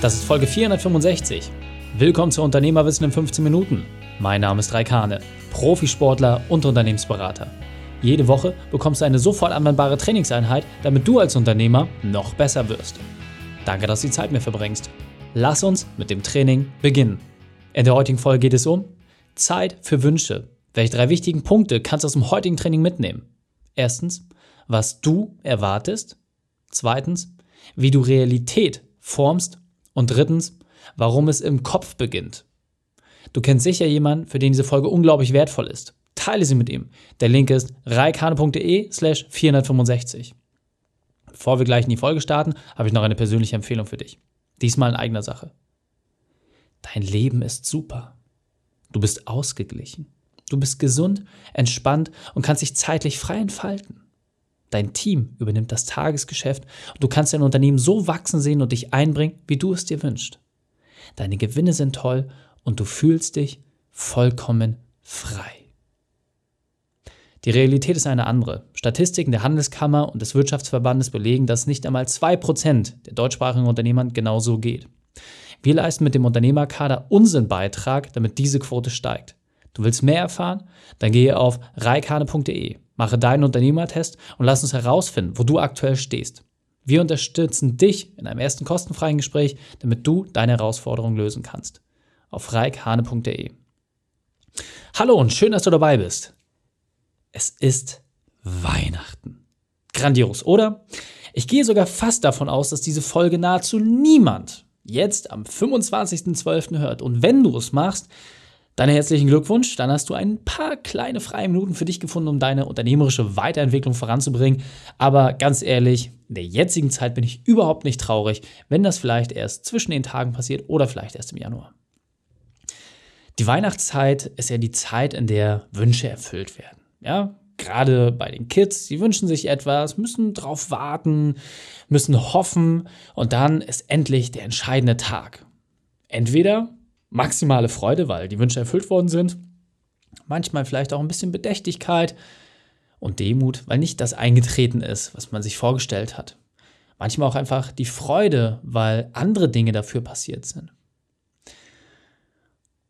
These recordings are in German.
Das ist Folge 465. Willkommen zu Unternehmerwissen in 15 Minuten. Mein Name ist Raikane, Profisportler und Unternehmensberater. Jede Woche bekommst du eine sofort anwendbare Trainingseinheit, damit du als Unternehmer noch besser wirst. Danke, dass du die Zeit mir verbringst. Lass uns mit dem Training beginnen. In der heutigen Folge geht es um Zeit für Wünsche. Welche drei wichtigen Punkte kannst du aus dem heutigen Training mitnehmen? Erstens, was du erwartest. Zweitens, wie du Realität formst und drittens, warum es im Kopf beginnt. Du kennst sicher jemanden, für den diese Folge unglaublich wertvoll ist. Teile sie mit ihm. Der Link ist reikane.de slash 465. Bevor wir gleich in die Folge starten, habe ich noch eine persönliche Empfehlung für dich. Diesmal in eigener Sache. Dein Leben ist super. Du bist ausgeglichen. Du bist gesund, entspannt und kannst dich zeitlich frei entfalten. Dein Team übernimmt das Tagesgeschäft und du kannst dein Unternehmen so wachsen sehen und dich einbringen, wie du es dir wünschst. Deine Gewinne sind toll und du fühlst dich vollkommen frei. Die Realität ist eine andere. Statistiken der Handelskammer und des Wirtschaftsverbandes belegen, dass nicht einmal 2% der deutschsprachigen Unternehmern genauso geht. Wir leisten mit dem Unternehmerkader unseren Beitrag, damit diese Quote steigt. Du willst mehr erfahren? Dann gehe auf reikane.de, mache deinen Unternehmertest und lass uns herausfinden, wo du aktuell stehst. Wir unterstützen dich in einem ersten kostenfreien Gespräch, damit du deine Herausforderung lösen kannst. Auf reikhane.de. Hallo und schön, dass du dabei bist. Es ist Weihnachten. Grandios, oder? Ich gehe sogar fast davon aus, dass diese Folge nahezu niemand jetzt am 25.12. hört. Und wenn du es machst, dann herzlichen Glückwunsch. Dann hast du ein paar kleine freie Minuten für dich gefunden, um deine unternehmerische Weiterentwicklung voranzubringen. Aber ganz ehrlich, in der jetzigen Zeit bin ich überhaupt nicht traurig, wenn das vielleicht erst zwischen den Tagen passiert oder vielleicht erst im Januar. Die Weihnachtszeit ist ja die Zeit, in der Wünsche erfüllt werden. Ja, gerade bei den Kids, sie wünschen sich etwas, müssen drauf warten, müssen hoffen und dann ist endlich der entscheidende Tag. Entweder maximale Freude, weil die Wünsche erfüllt worden sind. Manchmal vielleicht auch ein bisschen Bedächtigkeit und Demut, weil nicht das eingetreten ist, was man sich vorgestellt hat. Manchmal auch einfach die Freude, weil andere Dinge dafür passiert sind.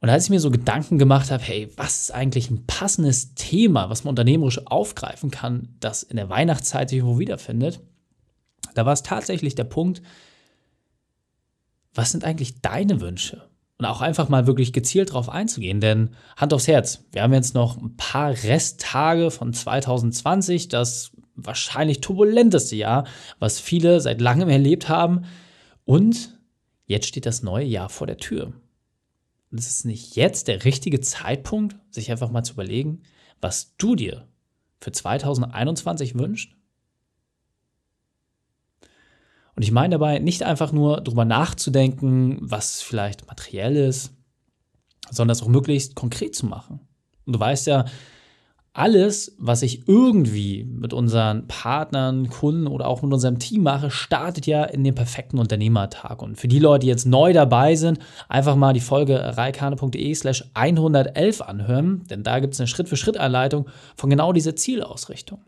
Und als ich mir so Gedanken gemacht habe, hey, was ist eigentlich ein passendes Thema, was man unternehmerisch aufgreifen kann, das in der Weihnachtszeit sich irgendwo wiederfindet, da war es tatsächlich der Punkt, was sind eigentlich deine Wünsche? Und auch einfach mal wirklich gezielt drauf einzugehen. Denn Hand aufs Herz, wir haben jetzt noch ein paar Resttage von 2020, das wahrscheinlich turbulenteste Jahr, was viele seit langem erlebt haben. Und jetzt steht das neue Jahr vor der Tür. Und es ist nicht jetzt der richtige Zeitpunkt, sich einfach mal zu überlegen, was du dir für 2021 wünschst? Und ich meine dabei nicht einfach nur drüber nachzudenken, was vielleicht materiell ist, sondern es auch möglichst konkret zu machen. Und du weißt ja, alles, was ich irgendwie mit unseren Partnern, Kunden oder auch mit unserem Team mache, startet ja in den perfekten Unternehmertag. Und für die Leute, die jetzt neu dabei sind, einfach mal die Folge reikane.de slash 111 anhören, denn da gibt es eine Schritt-für-Schritt-Anleitung von genau dieser Zielausrichtung.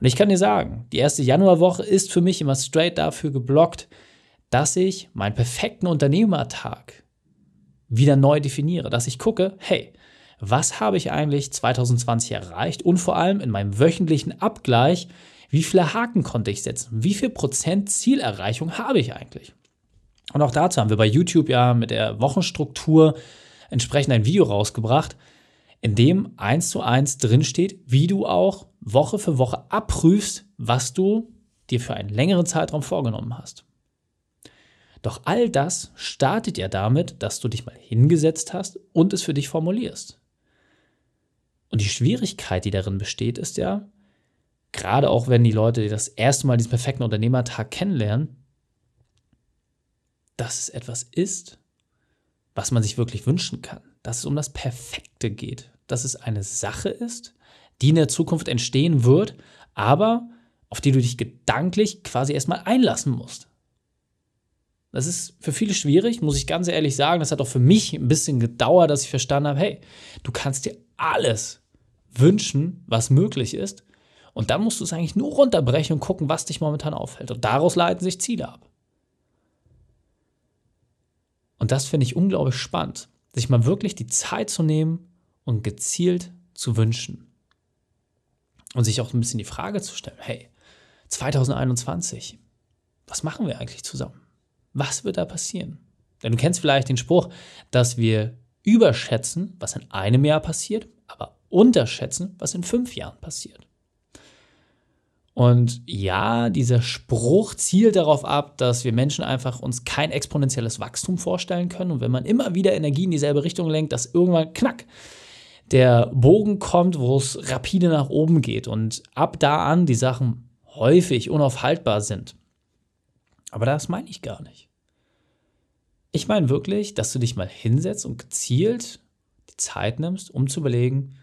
Und ich kann dir sagen, die erste Januarwoche ist für mich immer straight dafür geblockt, dass ich meinen perfekten Unternehmertag wieder neu definiere, dass ich gucke, hey, was habe ich eigentlich 2020 erreicht? Und vor allem in meinem wöchentlichen Abgleich, wie viele Haken konnte ich setzen, wie viel Prozent Zielerreichung habe ich eigentlich. Und auch dazu haben wir bei YouTube ja mit der Wochenstruktur entsprechend ein Video rausgebracht, in dem eins zu eins drinsteht, wie du auch Woche für Woche abprüfst, was du dir für einen längeren Zeitraum vorgenommen hast. Doch all das startet ja damit, dass du dich mal hingesetzt hast und es für dich formulierst. Und die Schwierigkeit, die darin besteht, ist ja, gerade auch wenn die Leute das erste Mal diesen perfekten Unternehmertag kennenlernen, dass es etwas ist, was man sich wirklich wünschen kann, dass es um das Perfekte geht, dass es eine Sache ist, die in der Zukunft entstehen wird, aber auf die du dich gedanklich quasi erstmal einlassen musst. Das ist für viele schwierig, muss ich ganz ehrlich sagen. Das hat auch für mich ein bisschen gedauert, dass ich verstanden habe, hey, du kannst dir alles wünschen, was möglich ist. Und dann musst du es eigentlich nur runterbrechen und gucken, was dich momentan aufhält. Und daraus leiten sich Ziele ab. Und das finde ich unglaublich spannend, sich mal wirklich die Zeit zu nehmen und gezielt zu wünschen. Und sich auch ein bisschen die Frage zu stellen, hey, 2021, was machen wir eigentlich zusammen? Was wird da passieren? Denn du kennst vielleicht den Spruch, dass wir überschätzen, was in einem Jahr passiert, aber unterschätzen, was in fünf Jahren passiert. Und ja, dieser Spruch zielt darauf ab, dass wir Menschen einfach uns kein exponentielles Wachstum vorstellen können. Und wenn man immer wieder Energie in dieselbe Richtung lenkt, dass irgendwann knack der Bogen kommt, wo es rapide nach oben geht und ab da an die Sachen häufig unaufhaltbar sind. Aber das meine ich gar nicht. Ich meine wirklich, dass du dich mal hinsetzt und gezielt die Zeit nimmst, um zu überlegen,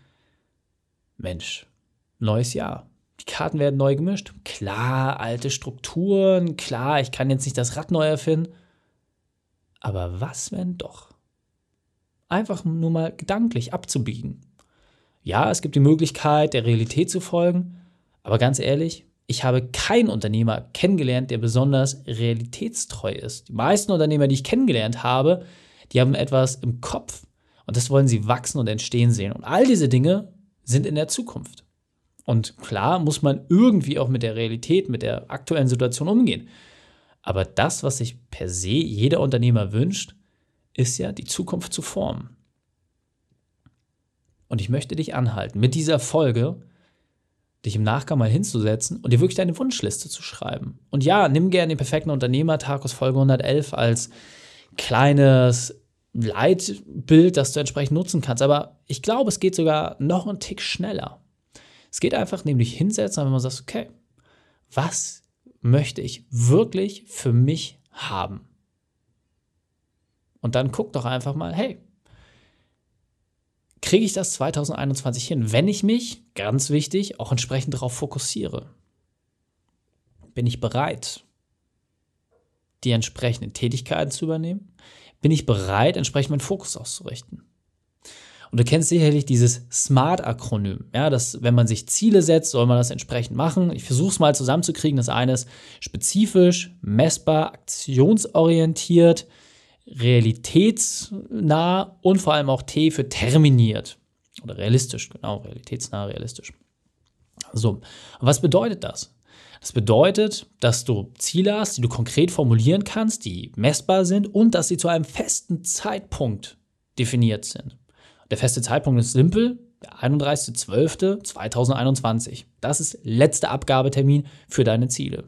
Mensch, neues Jahr, die Karten werden neu gemischt. Klar, alte Strukturen, klar, ich kann jetzt nicht das Rad neu erfinden. Aber was, wenn doch? Einfach nur mal gedanklich abzubiegen. Ja, es gibt die Möglichkeit, der Realität zu folgen, aber ganz ehrlich, ich habe keinen Unternehmer kennengelernt, der besonders realitätstreu ist. Die meisten Unternehmer, die ich kennengelernt habe, die haben etwas im Kopf und das wollen sie wachsen und entstehen sehen. Und all diese Dinge sind in der Zukunft. Und klar muss man irgendwie auch mit der Realität, mit der aktuellen Situation umgehen. Aber das, was sich per se jeder Unternehmer wünscht, ist ja, die Zukunft zu formen. Und ich möchte dich anhalten, mit dieser Folge dich im Nachgang mal hinzusetzen und dir wirklich deine Wunschliste zu schreiben. Und ja, nimm gerne den perfekten Unternehmertag aus Folge 111 als kleines Leitbild, das du entsprechend nutzen kannst. Aber ich glaube, es geht sogar noch einen Tick schneller. Es geht einfach nämlich hinsetzen, wenn man sagt, okay, was möchte ich wirklich für mich haben? Und dann guck doch einfach mal, hey, kriege ich das 2021 hin, wenn ich mich, ganz wichtig, auch entsprechend darauf fokussiere? Bin ich bereit, die entsprechenden Tätigkeiten zu übernehmen? Bin ich bereit, entsprechend meinen Fokus auszurichten? Und du kennst sicherlich dieses SMART-Akronym. Ja, dass, wenn man sich Ziele setzt, soll man das entsprechend machen. Ich versuche es mal zusammenzukriegen. Das eine ist spezifisch, messbar, aktionsorientiert, realitätsnah und vor allem auch T für terminiert. Oder realistisch, genau, realitätsnah, realistisch. So, was bedeutet das? Das bedeutet, dass du Ziele hast, die du konkret formulieren kannst, die messbar sind und dass sie zu einem festen Zeitpunkt definiert sind. Der feste Zeitpunkt ist simpel, der 31.12.2021. Das ist letzter Abgabetermin für deine Ziele.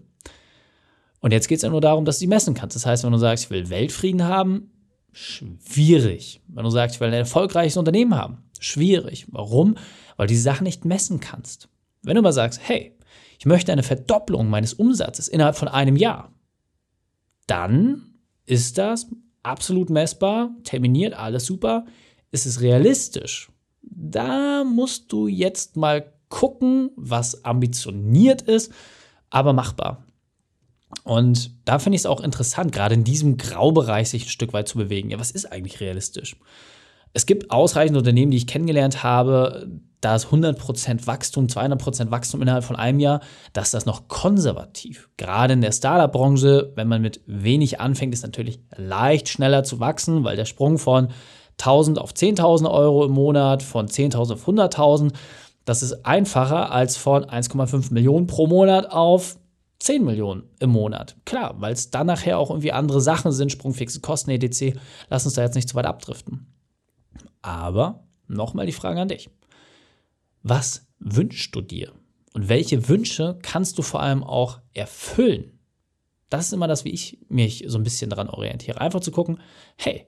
Und jetzt geht es ja nur darum, dass du sie messen kannst. Das heißt, wenn du sagst, ich will Weltfrieden haben, schwierig. Wenn du sagst, ich will ein erfolgreiches Unternehmen haben, schwierig. Warum? Weil du die Sachen nicht messen kannst. Wenn du mal sagst, hey, ich möchte eine Verdopplung meines Umsatzes innerhalb von einem Jahr, dann ist das absolut messbar, terminiert, alles super ist es realistisch? Da musst du jetzt mal gucken, was ambitioniert ist, aber machbar. Und da finde ich es auch interessant, gerade in diesem Graubereich sich ein Stück weit zu bewegen. Ja, was ist eigentlich realistisch? Es gibt ausreichend Unternehmen, die ich kennengelernt habe, da ist 100% Wachstum, 200% Wachstum innerhalb von einem Jahr, dass das noch konservativ. Gerade in der Startup-Branche, wenn man mit wenig anfängt, ist natürlich leicht schneller zu wachsen, weil der Sprung von 1000 auf 10.000 Euro im Monat, von 10.000 auf 100.000. Das ist einfacher als von 1,5 Millionen pro Monat auf 10 Millionen im Monat. Klar, weil es dann nachher auch irgendwie andere Sachen sind, sprungfixe Kosten, etc. Lass uns da jetzt nicht zu weit abdriften. Aber nochmal die Frage an dich. Was wünschst du dir? Und welche Wünsche kannst du vor allem auch erfüllen? Das ist immer das, wie ich mich so ein bisschen daran orientiere. Einfach zu gucken, hey,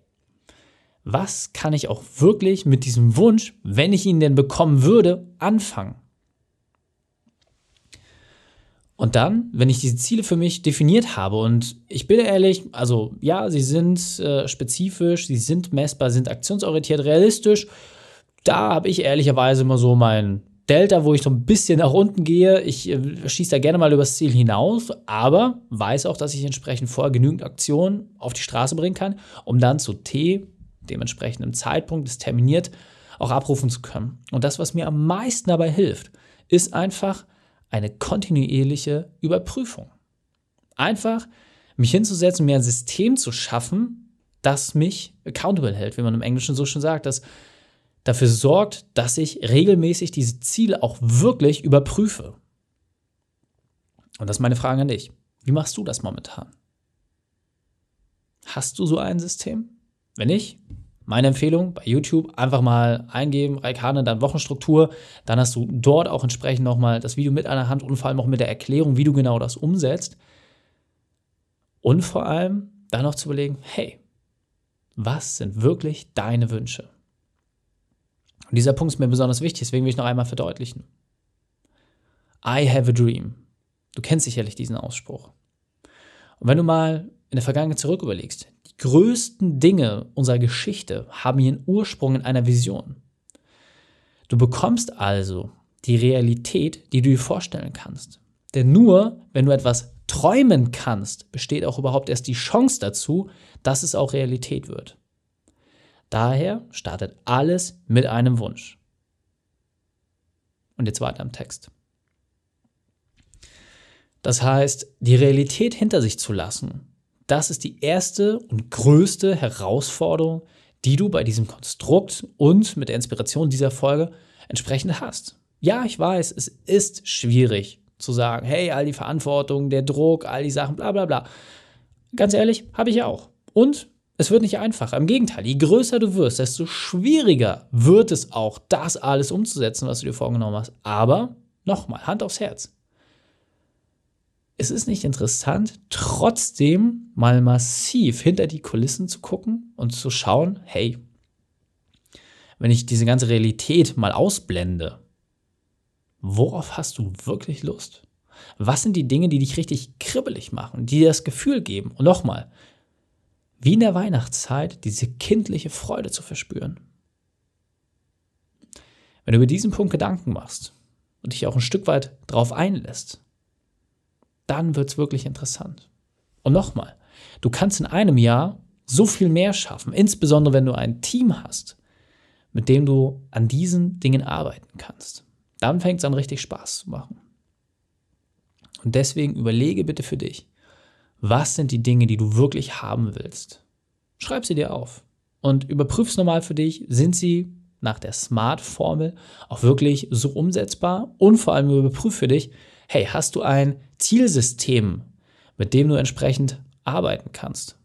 was kann ich auch wirklich mit diesem Wunsch, wenn ich ihn denn bekommen würde, anfangen? Und dann, wenn ich diese Ziele für mich definiert habe, und ich bin ehrlich, also ja, sie sind äh, spezifisch, sie sind messbar, sind aktionsorientiert, realistisch, da habe ich ehrlicherweise immer so mein Delta, wo ich so ein bisschen nach unten gehe. Ich äh, schieße da gerne mal übers Ziel hinaus, aber weiß auch, dass ich entsprechend vorher genügend Aktionen auf die Straße bringen kann, um dann zu T dementsprechend im Zeitpunkt des terminiert auch abrufen zu können. Und das, was mir am meisten dabei hilft, ist einfach eine kontinuierliche Überprüfung. Einfach mich hinzusetzen, mir ein System zu schaffen, das mich accountable hält, wie man im Englischen so schon sagt, das dafür sorgt, dass ich regelmäßig diese Ziele auch wirklich überprüfe. Und das ist meine Frage an dich. Wie machst du das momentan? Hast du so ein System? Wenn nicht, meine Empfehlung bei YouTube einfach mal eingeben, Raikane, dann Wochenstruktur. Dann hast du dort auch entsprechend nochmal das Video mit einer Hand und vor allem auch mit der Erklärung, wie du genau das umsetzt. Und vor allem dann noch zu überlegen, hey, was sind wirklich deine Wünsche? Und dieser Punkt ist mir besonders wichtig, deswegen will ich noch einmal verdeutlichen. I have a dream. Du kennst sicherlich diesen Ausspruch. Und wenn du mal in der Vergangenheit zurück überlegst, größten Dinge unserer Geschichte haben ihren Ursprung in einer Vision. Du bekommst also die Realität, die du dir vorstellen kannst. Denn nur wenn du etwas träumen kannst, besteht auch überhaupt erst die Chance dazu, dass es auch Realität wird. Daher startet alles mit einem Wunsch. Und jetzt weiter im Text. Das heißt, die Realität hinter sich zu lassen das ist die erste und größte Herausforderung, die du bei diesem Konstrukt und mit der Inspiration dieser Folge entsprechend hast. Ja, ich weiß, es ist schwierig zu sagen, hey, all die Verantwortung, der Druck, all die Sachen, bla bla bla. Ganz ehrlich, habe ich auch. Und es wird nicht einfacher. Im Gegenteil, je größer du wirst, desto schwieriger wird es auch, das alles umzusetzen, was du dir vorgenommen hast. Aber nochmal, Hand aufs Herz es ist nicht interessant, trotzdem mal massiv hinter die Kulissen zu gucken und zu schauen, hey, wenn ich diese ganze Realität mal ausblende, worauf hast du wirklich Lust? Was sind die Dinge, die dich richtig kribbelig machen, die dir das Gefühl geben? Und nochmal, wie in der Weihnachtszeit diese kindliche Freude zu verspüren. Wenn du über diesen Punkt Gedanken machst und dich auch ein Stück weit darauf einlässt, dann wird es wirklich interessant. Und nochmal, du kannst in einem Jahr so viel mehr schaffen, insbesondere wenn du ein Team hast, mit dem du an diesen Dingen arbeiten kannst. Dann fängt es an, richtig Spaß zu machen. Und deswegen überlege bitte für dich, was sind die Dinge, die du wirklich haben willst? Schreib sie dir auf und überprüf es nochmal für dich. Sind sie nach der SMART-Formel auch wirklich so umsetzbar? Und vor allem überprüf für dich, hey, hast du ein Zielsystem, mit dem du entsprechend arbeiten kannst?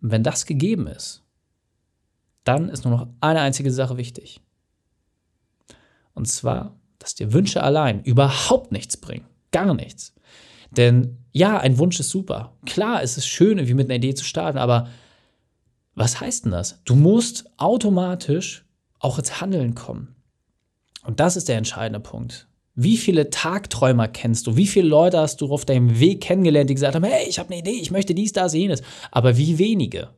Und wenn das gegeben ist, dann ist nur noch eine einzige Sache wichtig. Und zwar, dass dir Wünsche allein überhaupt nichts bringen. Gar nichts. Denn ja, ein Wunsch ist super. Klar, es ist schön, irgendwie mit einer Idee zu starten, aber was heißt denn das? Du musst automatisch auch ins Handeln kommen. Und das ist der entscheidende Punkt. Wie viele Tagträumer kennst du? Wie viele Leute hast du auf deinem Weg kennengelernt, die gesagt haben, hey, ich habe eine Idee, ich möchte dies, das, jenes. Aber wie wenige,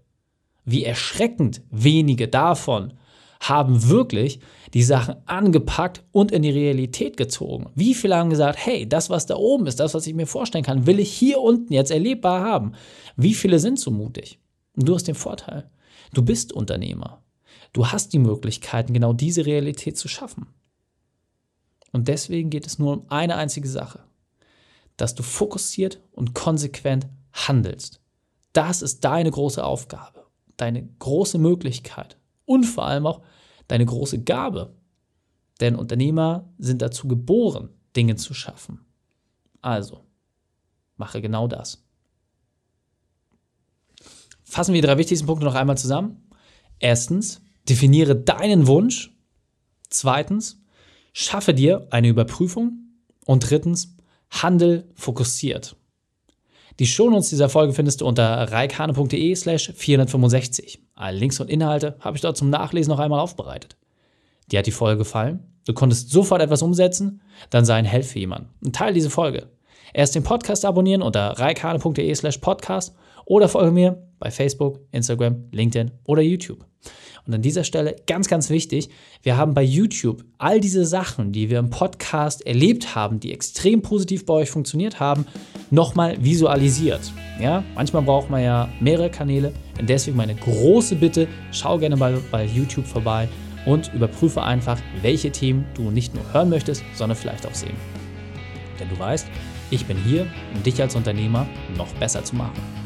wie erschreckend wenige davon haben wirklich die Sachen angepackt und in die Realität gezogen. Wie viele haben gesagt, hey, das, was da oben ist, das, was ich mir vorstellen kann, will ich hier unten jetzt erlebbar haben. Wie viele sind so mutig? Und du hast den Vorteil. Du bist Unternehmer. Du hast die Möglichkeiten, genau diese Realität zu schaffen. Und deswegen geht es nur um eine einzige Sache, dass du fokussiert und konsequent handelst. Das ist deine große Aufgabe, deine große Möglichkeit und vor allem auch deine große Gabe. Denn Unternehmer sind dazu geboren, Dinge zu schaffen. Also, mache genau das. Fassen wir die drei wichtigsten Punkte noch einmal zusammen. Erstens, definiere deinen Wunsch. Zweitens, Schaffe dir eine Überprüfung. Und drittens, handel fokussiert. Die Shownotes dieser Folge findest du unter reikane.de slash 465. Alle Links und Inhalte habe ich dort zum Nachlesen noch einmal aufbereitet. Dir hat die Folge gefallen? Du konntest sofort etwas umsetzen? Dann sei ein Held für jemanden. Und teile diese Folge. Erst den Podcast abonnieren unter reikane.de slash podcast oder folge mir bei Facebook, Instagram, LinkedIn oder YouTube. Und an dieser Stelle ganz, ganz wichtig, wir haben bei YouTube all diese Sachen, die wir im Podcast erlebt haben, die extrem positiv bei euch funktioniert haben, nochmal visualisiert. Ja, manchmal braucht man ja mehrere Kanäle. Und deswegen meine große Bitte, schau gerne mal bei YouTube vorbei und überprüfe einfach, welche Themen du nicht nur hören möchtest, sondern vielleicht auch sehen. Denn du weißt, ich bin hier, um dich als Unternehmer noch besser zu machen.